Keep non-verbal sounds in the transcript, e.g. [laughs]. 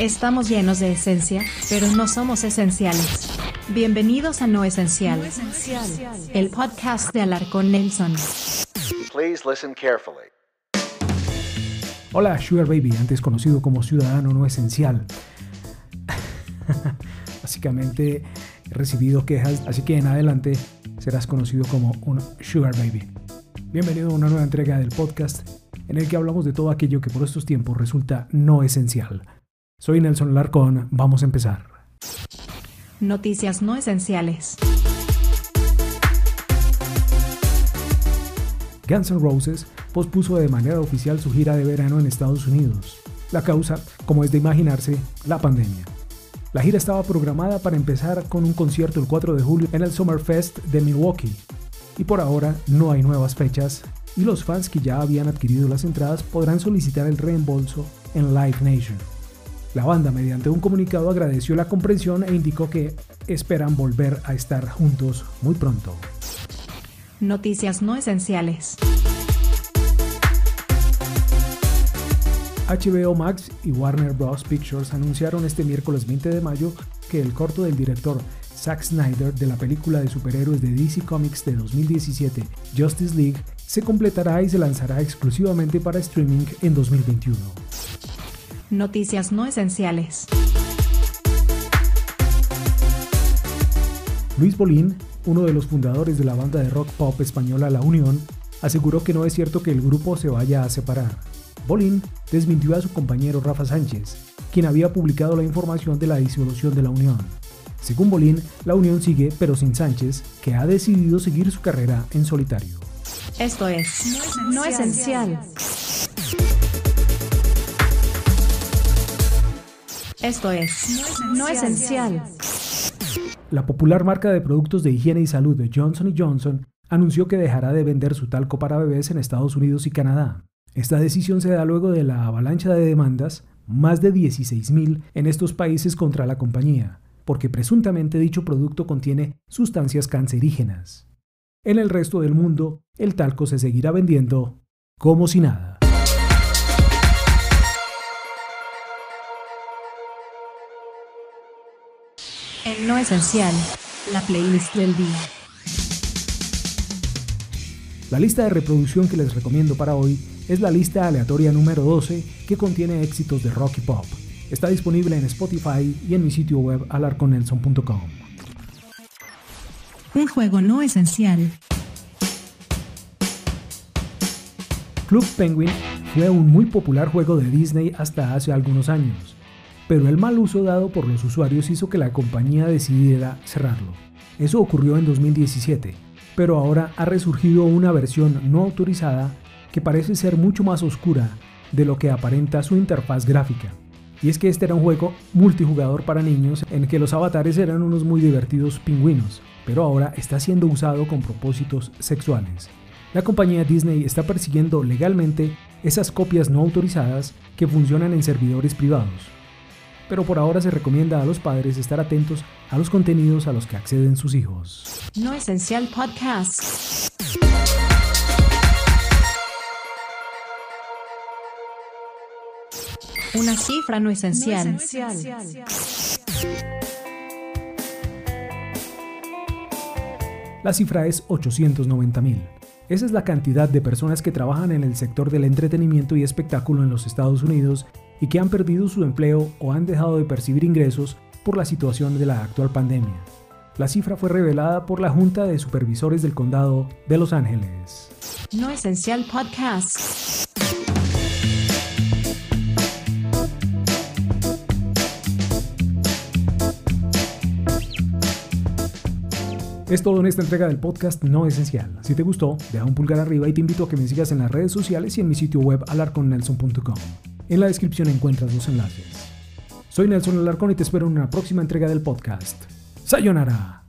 Estamos llenos de esencia, pero no somos esenciales. Bienvenidos a No Esencial, el podcast de Alarcón Nelson. Please listen carefully. Hola, Sugar Baby, antes conocido como Ciudadano No Esencial. [laughs] Básicamente he recibido quejas, así que en adelante serás conocido como un Sugar Baby. Bienvenido a una nueva entrega del podcast en el que hablamos de todo aquello que por estos tiempos resulta no esencial. Soy Nelson Larcón, vamos a empezar. Noticias no esenciales. Guns N' Roses pospuso de manera oficial su gira de verano en Estados Unidos. La causa, como es de imaginarse, la pandemia. La gira estaba programada para empezar con un concierto el 4 de julio en el Summerfest de Milwaukee. Y por ahora no hay nuevas fechas y los fans que ya habían adquirido las entradas podrán solicitar el reembolso en Live Nation. La banda, mediante un comunicado, agradeció la comprensión e indicó que esperan volver a estar juntos muy pronto. Noticias no esenciales. HBO Max y Warner Bros. Pictures anunciaron este miércoles 20 de mayo que el corto del director Zack Snyder de la película de superhéroes de DC Comics de 2017, Justice League, se completará y se lanzará exclusivamente para streaming en 2021. Noticias no esenciales. Luis Bolín, uno de los fundadores de la banda de rock pop española La Unión, aseguró que no es cierto que el grupo se vaya a separar. Bolín desmintió a su compañero Rafa Sánchez, quien había publicado la información de la disolución de la Unión. Según Bolín, la Unión sigue, pero sin Sánchez, que ha decidido seguir su carrera en solitario. Esto es no esencial. Esto es no esencial. La popular marca de productos de higiene y salud de Johnson Johnson anunció que dejará de vender su talco para bebés en Estados Unidos y Canadá. Esta decisión se da luego de la avalancha de demandas, más de 16.000 en estos países contra la compañía, porque presuntamente dicho producto contiene sustancias cancerígenas. En el resto del mundo, el talco se seguirá vendiendo como si nada. En no esencial, la playlist del día. La lista de reproducción que les recomiendo para hoy es la lista aleatoria número 12 que contiene éxitos de rock y pop. Está disponible en Spotify y en mi sitio web alarconelson.com. Un juego no esencial. Club Penguin fue un muy popular juego de Disney hasta hace algunos años, pero el mal uso dado por los usuarios hizo que la compañía decidiera cerrarlo. Eso ocurrió en 2017, pero ahora ha resurgido una versión no autorizada que parece ser mucho más oscura de lo que aparenta su interfaz gráfica. Y es que este era un juego multijugador para niños en que los avatares eran unos muy divertidos pingüinos, pero ahora está siendo usado con propósitos sexuales. La compañía Disney está persiguiendo legalmente esas copias no autorizadas que funcionan en servidores privados. Pero por ahora se recomienda a los padres estar atentos a los contenidos a los que acceden sus hijos. No esencial podcast. Una cifra no esencial. La cifra es 890.000. Esa es la cantidad de personas que trabajan en el sector del entretenimiento y espectáculo en los Estados Unidos y que han perdido su empleo o han dejado de percibir ingresos por la situación de la actual pandemia. La cifra fue revelada por la Junta de Supervisores del Condado de Los Ángeles. No esencial podcast. Es todo en esta entrega del podcast No Esencial. Si te gustó, deja un pulgar arriba y te invito a que me sigas en las redes sociales y en mi sitio web alarconnelson.com. En la descripción encuentras los enlaces. Soy Nelson Alarcón y te espero en una próxima entrega del podcast. ¡Sayonara!